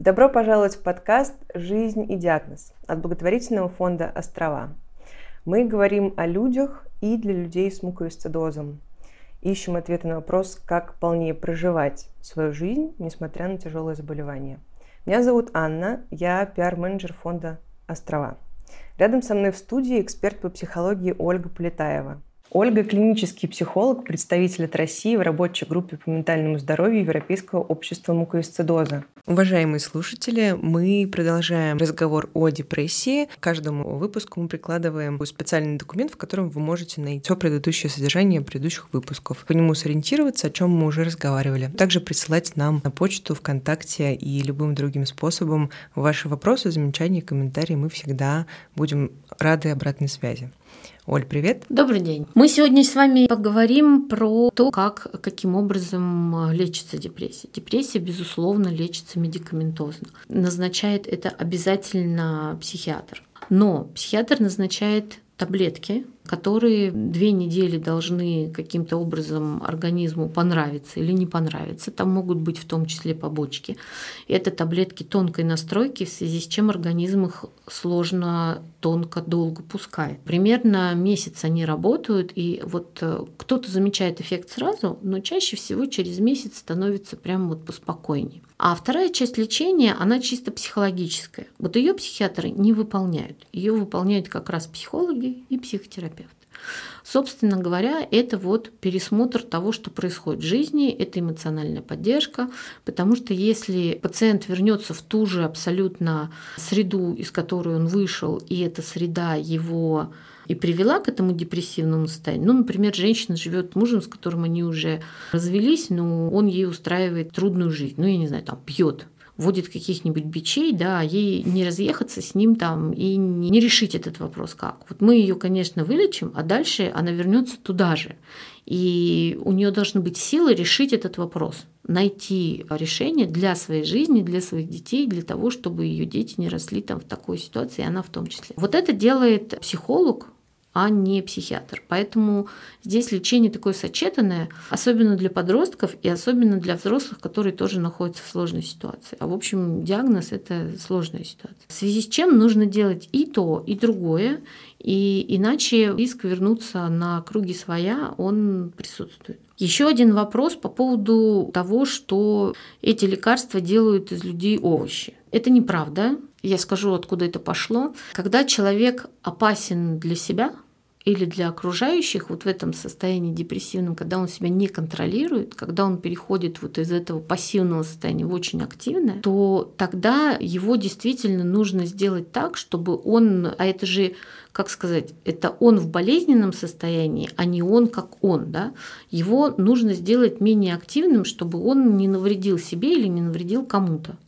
Добро пожаловать в подкаст «Жизнь и диагноз» от благотворительного фонда «Острова». Мы говорим о людях и для людей с муковисцидозом. Ищем ответы на вопрос, как полнее проживать свою жизнь, несмотря на тяжелое заболевание. Меня зовут Анна, я пиар-менеджер фонда «Острова». Рядом со мной в студии эксперт по психологии Ольга Полетаева – Ольга – клинический психолог, представитель от России в рабочей группе по ментальному здоровью Европейского общества муковисцидоза. Уважаемые слушатели, мы продолжаем разговор о депрессии. К каждому выпуску мы прикладываем специальный документ, в котором вы можете найти все предыдущее содержание предыдущих выпусков. По нему сориентироваться, о чем мы уже разговаривали. Также присылать нам на почту, ВКонтакте и любым другим способом ваши вопросы, замечания, комментарии. Мы всегда будем рады обратной связи. Оль, привет. Добрый день. Мы сегодня с вами поговорим про то, как, каким образом лечится депрессия. Депрессия, безусловно, лечится медикаментозно. Назначает это обязательно психиатр. Но психиатр назначает таблетки, которые две недели должны каким-то образом организму понравиться или не понравиться. Там могут быть в том числе побочки. Это таблетки тонкой настройки, в связи с чем организм их сложно, тонко, долго пускает. Примерно месяц они работают, и вот э, кто-то замечает эффект сразу, но чаще всего через месяц становится прям вот поспокойнее. А вторая часть лечения, она чисто психологическая. Вот ее психиатры не выполняют. Ее выполняют как раз психологи и психотерапевты. Собственно говоря, это вот пересмотр того, что происходит в жизни, это эмоциональная поддержка, потому что если пациент вернется в ту же абсолютно среду, из которой он вышел, и эта среда его и привела к этому депрессивному состоянию. Ну, например, женщина живет мужем, с которым они уже развелись, но он ей устраивает трудную жизнь. Ну, я не знаю, там пьет вводит каких-нибудь бичей, да, а ей не разъехаться с ним там и не решить этот вопрос как. Вот мы ее, конечно, вылечим, а дальше она вернется туда же. И у нее должны быть силы решить этот вопрос, найти решение для своей жизни, для своих детей, для того, чтобы ее дети не росли там в такой ситуации, и она в том числе. Вот это делает психолог, а не психиатр. Поэтому здесь лечение такое сочетанное, особенно для подростков и особенно для взрослых, которые тоже находятся в сложной ситуации. А в общем, диагноз – это сложная ситуация. В связи с чем нужно делать и то, и другое, и иначе риск вернуться на круги своя, он присутствует. Еще один вопрос по поводу того, что эти лекарства делают из людей овощи. Это неправда. Я скажу, откуда это пошло. Когда человек опасен для себя, или для окружающих вот в этом состоянии депрессивном, когда он себя не контролирует, когда он переходит вот из этого пассивного состояния в очень активное, то тогда его действительно нужно сделать так, чтобы он, а это же, как сказать, это он в болезненном состоянии, а не он как он, да, его нужно сделать менее активным, чтобы он не навредил себе или не навредил кому-то.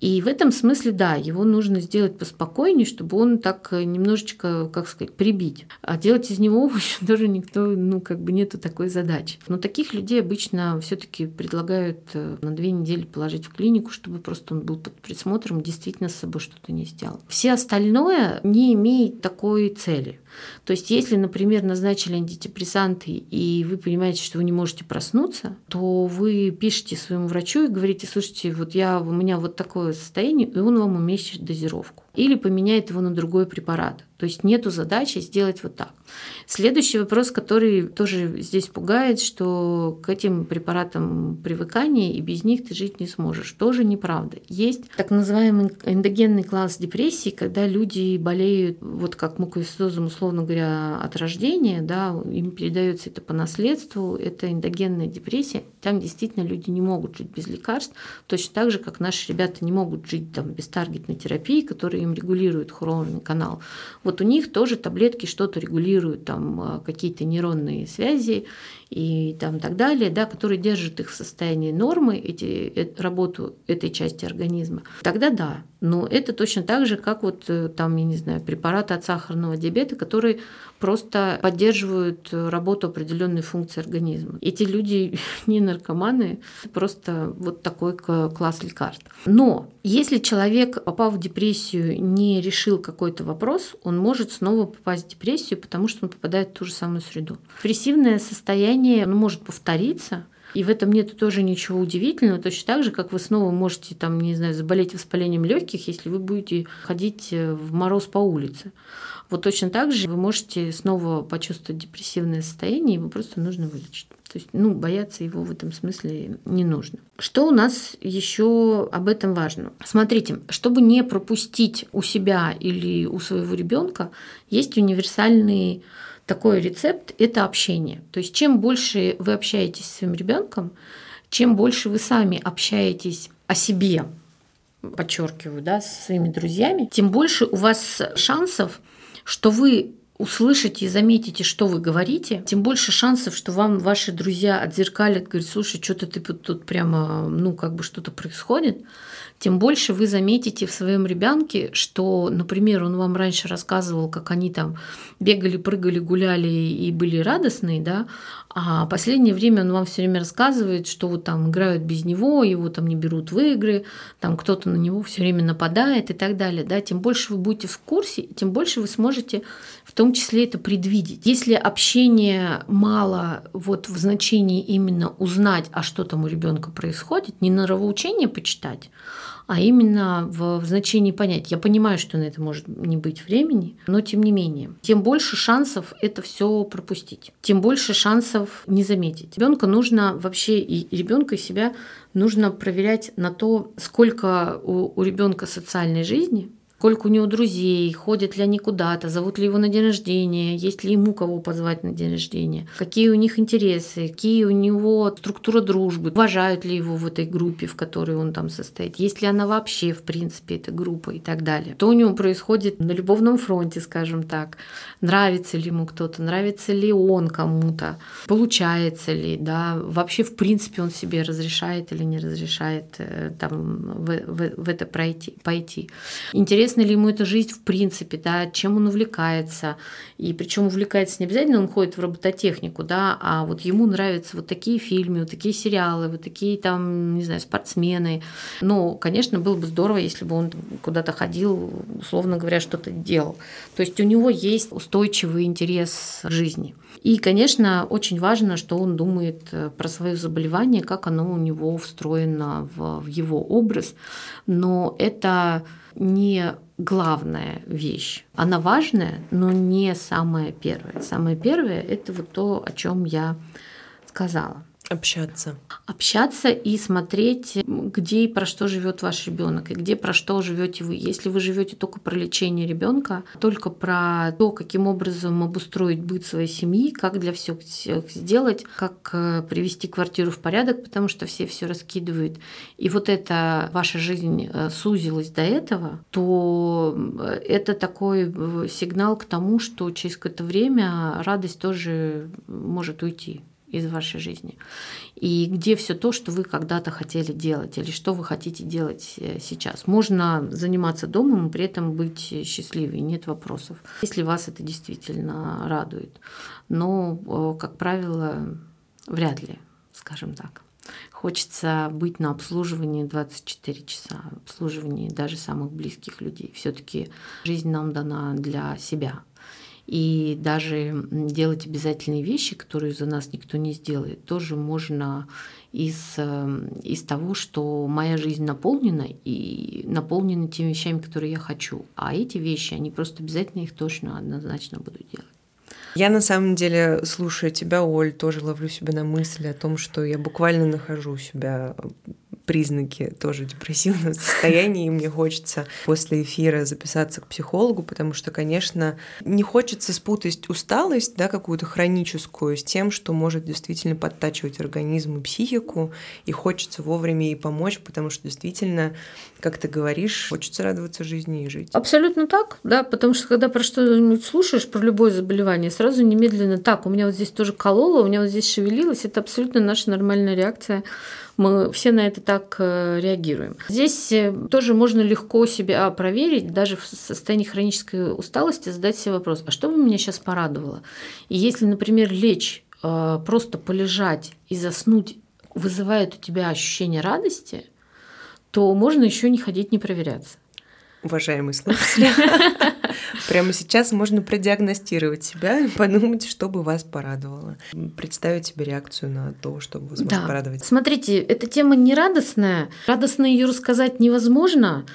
И в этом смысле, да, его нужно сделать поспокойнее, чтобы он так э, немножечко, как сказать, прибить. А делать из него овощ тоже никто, ну, как бы нету такой задачи. Но таких людей обычно все таки предлагают э, на две недели положить в клинику, чтобы просто он был под присмотром, действительно с собой что-то не сделал. Все остальное не имеет такой цели. То есть, если, например, назначили антидепрессанты, и вы понимаете, что вы не можете проснуться, то вы пишете своему врачу и говорите, слушайте, вот я, у меня вот такое состояние, и он вам уменьшит дозировку или поменяет его на другой препарат. То есть нету задачи сделать вот так. Следующий вопрос, который тоже здесь пугает, что к этим препаратам привыкания и без них ты жить не сможешь. Тоже неправда. Есть так называемый эндогенный класс депрессии, когда люди болеют, вот как муковисцидозом, условно говоря, от рождения, да, им передается это по наследству, это эндогенная депрессия. Там действительно люди не могут жить без лекарств, точно так же, как наши ребята не могут жить там, без таргетной терапии, которая им регулирует хуронный канал. Вот у них тоже таблетки что-то регулируют, там а, какие-то нейронные связи и там так далее, да, которые держат их в состоянии нормы, эти, э, работу этой части организма. Тогда да, но это точно так же, как вот э, там, я не знаю, препараты от сахарного диабета, которые просто поддерживают работу определенной функции организма. Эти люди не наркоманы, просто вот такой класс лекарств. Но если человек, попав в депрессию, не решил какой-то вопрос, он может снова попасть в депрессию, потому что он попадает в ту же самую среду. Депрессивное состояние может повториться – И в этом нет тоже ничего удивительного. Точно так же, как вы снова можете, там, не знаю, заболеть воспалением легких, если вы будете ходить э, в мороз по улице. Вот точно так же вы можете снова почувствовать депрессивное состояние, его просто нужно вылечить. То есть, ну, бояться его в этом смысле не нужно. Что у нас еще об этом важно? Смотрите, чтобы не пропустить у себя или у своего ребенка, есть универсальный такой рецепт – это общение. То есть, чем больше вы общаетесь с своим ребенком, чем больше вы сами общаетесь о себе, подчеркиваю, да, со своими друзьями, тем больше у вас шансов, что вы услышите и заметите, что вы говорите, тем больше шансов, что вам ваши друзья отзеркалят, говорят, слушай, что-то ты тут прямо, ну, как бы что-то происходит тем больше вы заметите в своем ребенке, что, например, он вам раньше рассказывал, как они там бегали, прыгали, гуляли и были радостные, да, а последнее время он вам все время рассказывает, что вот там играют без него, его там не берут в игры, там кто-то на него все время нападает и так далее, да, тем больше вы будете в курсе, тем больше вы сможете в том числе это предвидеть. Если общения мало вот в значении именно узнать, а что там у ребенка происходит, не норовоучение почитать, а именно в, значении понять. Я понимаю, что на это может не быть времени, но тем не менее, тем больше шансов это все пропустить, тем больше шансов не заметить. Ребенка нужно вообще и ребенка и себя нужно проверять на то, сколько у, у ребенка социальной жизни, сколько у него друзей, ходят ли они куда-то, зовут ли его на день рождения, есть ли ему кого позвать на день рождения, какие у них интересы, какие у него структура дружбы, уважают ли его в этой группе, в которой он там состоит, есть ли она вообще, в принципе, эта группа и так далее. Что у него происходит на любовном фронте, скажем так, нравится ли ему кто-то, нравится ли он кому-то, получается ли, да, вообще, в принципе, он себе разрешает или не разрешает э, там в, в, в это пройти, пойти. Интересно интересна ли ему эта жизнь в принципе, да, чем он увлекается. И причем увлекается не обязательно, он ходит в робототехнику, да, а вот ему нравятся вот такие фильмы, вот такие сериалы, вот такие там, не знаю, спортсмены. Но, конечно, было бы здорово, если бы он куда-то ходил, условно говоря, что-то делал. То есть у него есть устойчивый интерес к жизни. И, конечно, очень важно, что он думает э, про свое заболевание, как оно у него встроено в, в его образ. Но это не главная вещь. Она важная, но не самая первая. Самое первое – это вот то, о чем я сказала. Общаться. Общаться и смотреть, где и про что живет ваш ребенок, и где про что живете вы. Если вы живете только про лечение ребенка, только про то, каким образом обустроить быт своей семьи, как для всех сделать, как э, привести квартиру в порядок, потому что все все раскидывают, и вот эта ваша жизнь э, сузилась до этого, то э, это такой сигнал к тому, что через какое-то время радость тоже может уйти из вашей жизни. И где все то, что вы когда-то хотели делать, или что вы хотите делать э, сейчас. Можно заниматься домом и при этом быть счастливой, нет вопросов, если вас это действительно радует. Но, как правило, вряд ли, скажем так. Хочется быть на обслуживании 24 часа, обслуживании даже самых близких людей. Все-таки жизнь нам дана для себя, и даже делать обязательные вещи, которые за нас никто не сделает, тоже можно из, эм, из того, что моя жизнь наполнена и наполнена теми вещами, которые я хочу. А эти вещи, они просто обязательно их точно, однозначно буду делать. Я на самом деле, слушая тебя, Оль, тоже ловлю себя на мысли о том, что я буквально нахожу себя признаки тоже депрессивного состояния, и мне хочется после эфира записаться к психологу, потому что, конечно, не хочется спутать усталость, да, какую-то хроническую, с тем, что может действительно подтачивать организм и психику, и хочется вовремя ей помочь, потому что действительно, как ты говоришь, хочется радоваться жизни и жить. Абсолютно так, да, потому что когда про что-нибудь слушаешь, про любое заболевание, сразу немедленно так, у меня вот здесь тоже кололо, у меня вот здесь шевелилось, это абсолютно наша нормальная реакция мы все на это так э, реагируем. Здесь э, тоже можно легко себя проверить, даже в состоянии хронической усталости задать себе вопрос, а что бы меня сейчас порадовало? И если, например, лечь, э, просто полежать и заснуть вызывает у тебя ощущение радости, то можно еще не ходить, не проверяться. Уважаемые слушатели, прямо сейчас можно продиагностировать себя и подумать, что бы вас порадовало. Представить себе реакцию на то, что вас да. порадовать. Смотрите, эта тема не радостная. Радостно ее рассказать невозможно.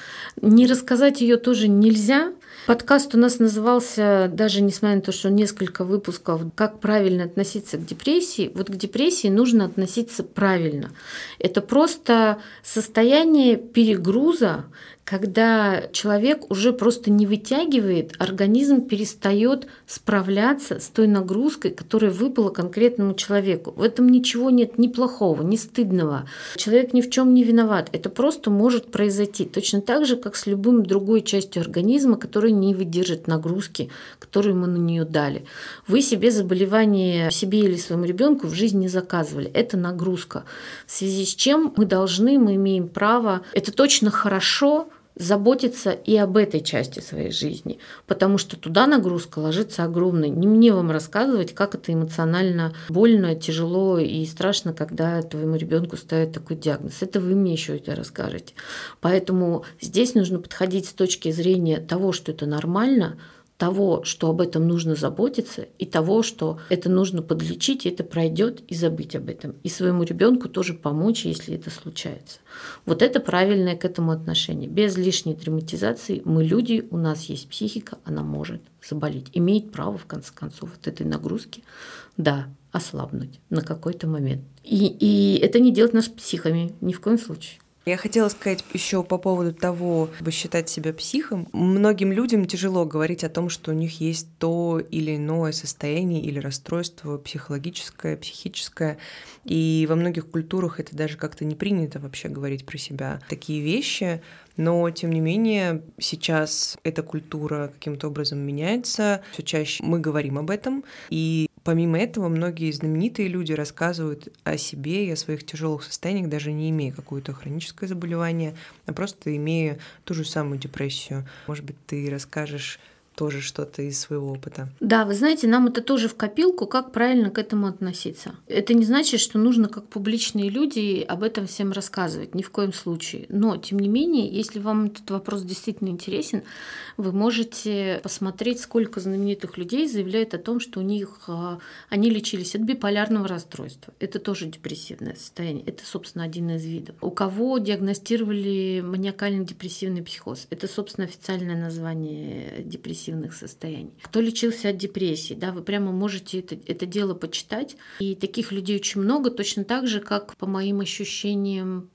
Не рассказать ее тоже нельзя. Подкаст у нас назывался, даже несмотря на то, что несколько выпусков, как правильно относиться к депрессии. Вот к депрессии нужно относиться правильно. Это просто состояние перегруза, когда человек уже просто не вытягивает, организм перестает справляться с той нагрузкой, которая выпала конкретному человеку. В этом ничего нет ни плохого, ни стыдного. Человек ни в чем не виноват. Это просто может произойти. Точно так же, как с любым другой частью организма, которая не выдержит нагрузки, которую мы на нее дали. Вы себе заболевание себе или своему ребенку в жизни не заказывали. Это нагрузка. В связи с чем мы должны, мы имеем право. Это точно хорошо, заботиться и об этой части своей жизни, потому что туда нагрузка ложится огромная. Не мне вам рассказывать, как это эмоционально больно, тяжело и страшно, когда твоему ребенку ставят такой диагноз. Это вы мне еще это расскажете. Поэтому здесь нужно подходить с точки зрения того, что это нормально, того, что об этом нужно заботиться, и того, что это нужно подлечить, и это пройдет, и забыть об этом. И своему ребенку тоже помочь, если это случается. Вот это правильное к этому отношение. Без лишней драматизации мы люди, у нас есть психика, она может заболеть. Имеет право, в конце концов, от этой нагрузки, да, ослабнуть на какой-то момент. И, и это не делать нас психами ни в коем случае. Я хотела сказать еще по поводу того, чтобы считать себя психом. Многим людям тяжело говорить о том, что у них есть то или иное состояние или расстройство психологическое, психическое. И во многих культурах это даже как-то не принято вообще говорить про себя такие вещи. Но, тем не менее, сейчас эта культура каким-то образом меняется. Все чаще мы говорим об этом. И Помимо этого, многие знаменитые люди рассказывают о себе и о своих тяжелых состояниях, даже не имея какое-то хроническое заболевание, а просто имея ту же самую депрессию. Может быть, ты расскажешь тоже что-то из своего опыта. Да, вы знаете, нам это тоже в копилку, как правильно к этому относиться. Это не значит, что нужно как публичные люди об этом всем рассказывать, ни в коем случае. Но, тем не менее, если вам этот вопрос действительно интересен, вы можете посмотреть, сколько знаменитых людей заявляют о том, что у них а, они лечились от биполярного расстройства. Это тоже депрессивное состояние. Это, собственно, один из видов. У кого диагностировали маниакально-депрессивный психоз? Это, собственно, официальное название депрессии депрессивных состояний. Кто лечился от депрессии, да, вы прямо можете это, это дело почитать. И таких людей очень много, точно так же, как по моим ощущениям,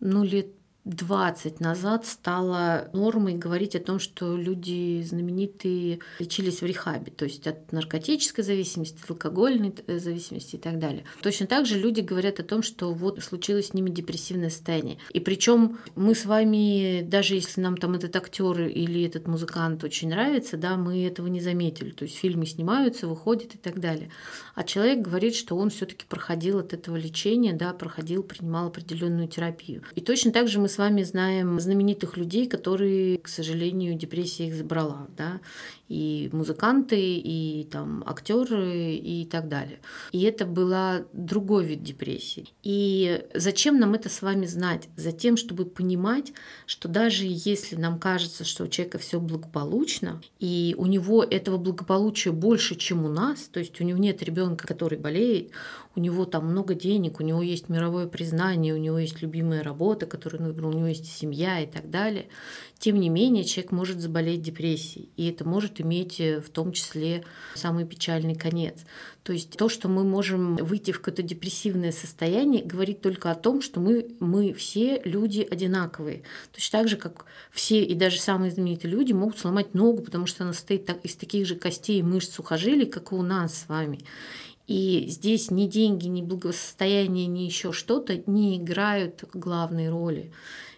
ну, лет 20 назад стало нормой говорить о том, что люди знаменитые лечились в рехабе, то есть от наркотической зависимости, от алкогольной э, зависимости и так далее. Точно так же люди говорят о том, что вот случилось с ними депрессивное состояние. И причем мы с вами, даже если нам там этот актер или этот музыкант очень нравится, да, мы этого не заметили. То есть фильмы снимаются, выходят и так далее. А человек говорит, что он все-таки проходил от этого лечения, да, проходил, принимал определенную терапию. И точно так же мы с вами знаем знаменитых людей, которые, к сожалению, депрессия их забрала, да, и музыканты, и там актеры и так далее. И это была другой вид депрессии. И зачем нам это с вами знать? Затем, чтобы понимать, что даже если нам кажется, что у человека все благополучно, и у него этого благополучия больше, чем у нас, то есть у него нет ребенка, который болеет, у него там много денег, у него есть мировое признание, у него есть любимая работа, которую он у него есть семья и так далее. Тем не менее, человек может заболеть депрессией, и это может иметь э, в том числе самый печальный конец. То есть то, что мы можем выйти в какое-то депрессивное состояние, говорит только о том, что мы, мы все люди одинаковые. Точно так же, как все и даже самые знаменитые люди могут сломать ногу, потому что она состоит из таких же костей, мышц, сухожилий, как и у нас с вами. И здесь ни деньги, ни благосостояние, ни еще что-то не играют главной роли.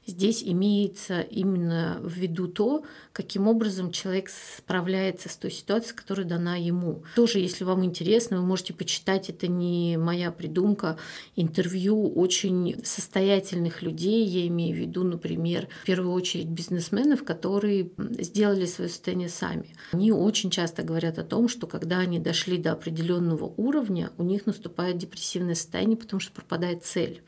Здесь имеется именно в виду то, каким образом человек справляется с той ситуацией, которая дана ему. Тоже, если вам интересно, вы можете почитать, это не моя придумка, интервью очень состоятельных людей, я имею в виду, например, в первую очередь бизнесменов, которые сделали свое состояние сами. Они очень часто говорят о том, что когда они дошли до определенного уровня, у них наступает депрессивное состояние, потому что пропадает цель.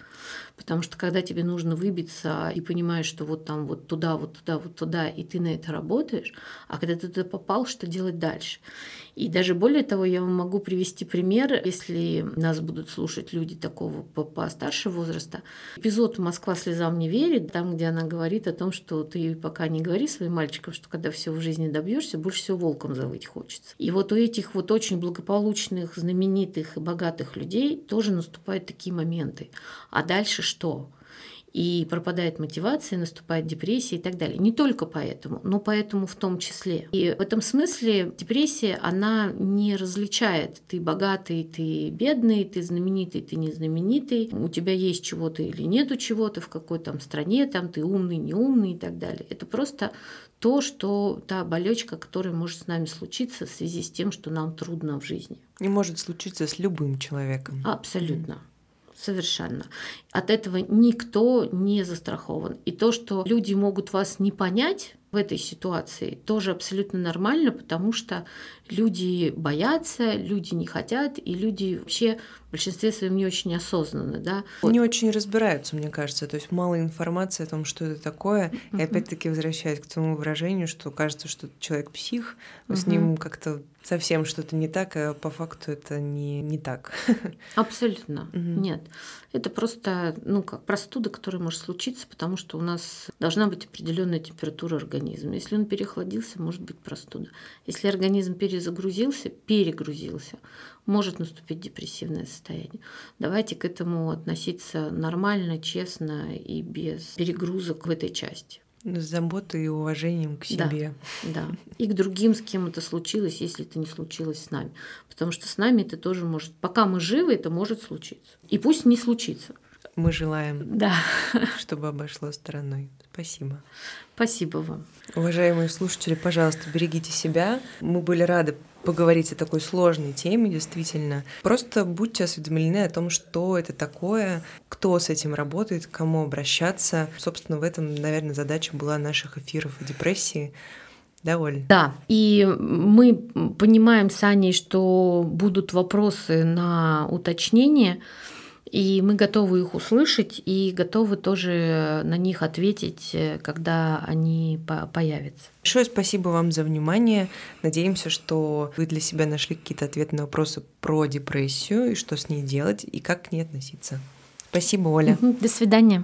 Потому что когда тебе нужно выбиться и понимаешь, что вот там вот туда, вот туда, вот туда, и ты на это работаешь, а когда ты туда попал, что делать дальше? И даже более того, я вам могу привести пример, если нас будут слушать люди такого постарше возраста. Эпизод «Москва слезам не верит», там, где она говорит о том, что ты пока не говори своим мальчикам, что когда все в жизни добьешься, больше всего волком завыть хочется. И вот у этих вот очень благополучных, знаменитых и богатых людей тоже наступают такие моменты. А дальше что? и пропадает мотивация, наступает депрессия и так далее. Не только поэтому, но поэтому в том числе. И в этом смысле депрессия, она не различает, ты богатый, ты бедный, ты знаменитый, ты не знаменитый, у тебя есть чего-то или нету чего-то в какой то стране, там ты умный, не умный и так далее. Это просто то, что та болечка, которая может с нами случиться в связи с тем, что нам трудно в жизни. И может случиться с любым человеком. Абсолютно. Mm. Совершенно. От этого никто не застрахован. И то, что люди могут вас не понять в этой ситуации, тоже абсолютно нормально, потому что люди боятся, люди не хотят, и люди вообще в большинстве своем не очень осознанны. Да? Не вот. очень разбираются, мне кажется. То есть мало информации о том, что это такое. И опять-таки возвращаясь к тому выражению, что кажется, что человек псих, с ним как-то совсем что-то не так, а по факту это не, не так. Абсолютно. Нет. Это просто, ну, как простуда, которая может случиться, потому что у нас должна быть определенная температура организма. Если он переохладился, может быть простуда. Если организм перезагрузился, перегрузился, может наступить депрессивное состояние. Давайте к этому относиться нормально, честно и без перегрузок в этой части. С заботой и уважением к себе. Да, да. И к другим, с кем это случилось, если это не случилось с нами. Потому что с нами это тоже может... Пока мы живы, это может случиться. И пусть не случится. Мы желаем, да. чтобы обошло стороной. Спасибо. Спасибо вам. Уважаемые слушатели, пожалуйста, берегите себя. Мы были рады поговорить о такой сложной теме, действительно. Просто будьте осведомлены о том, что это такое, кто с этим работает, к кому обращаться. Собственно, в этом, наверное, задача была наших эфиров о депрессии. Да, Оль? Да, и мы понимаем с Аней, что будут вопросы на уточнение, и мы готовы их услышать и готовы тоже на них ответить, э, когда они появятся. Большое спасибо вам за внимание. Надеемся, что вы для себя нашли какие-то ответы на вопросы про депрессию и что с ней делать и как к ней относиться. Спасибо, Оля. До свидания.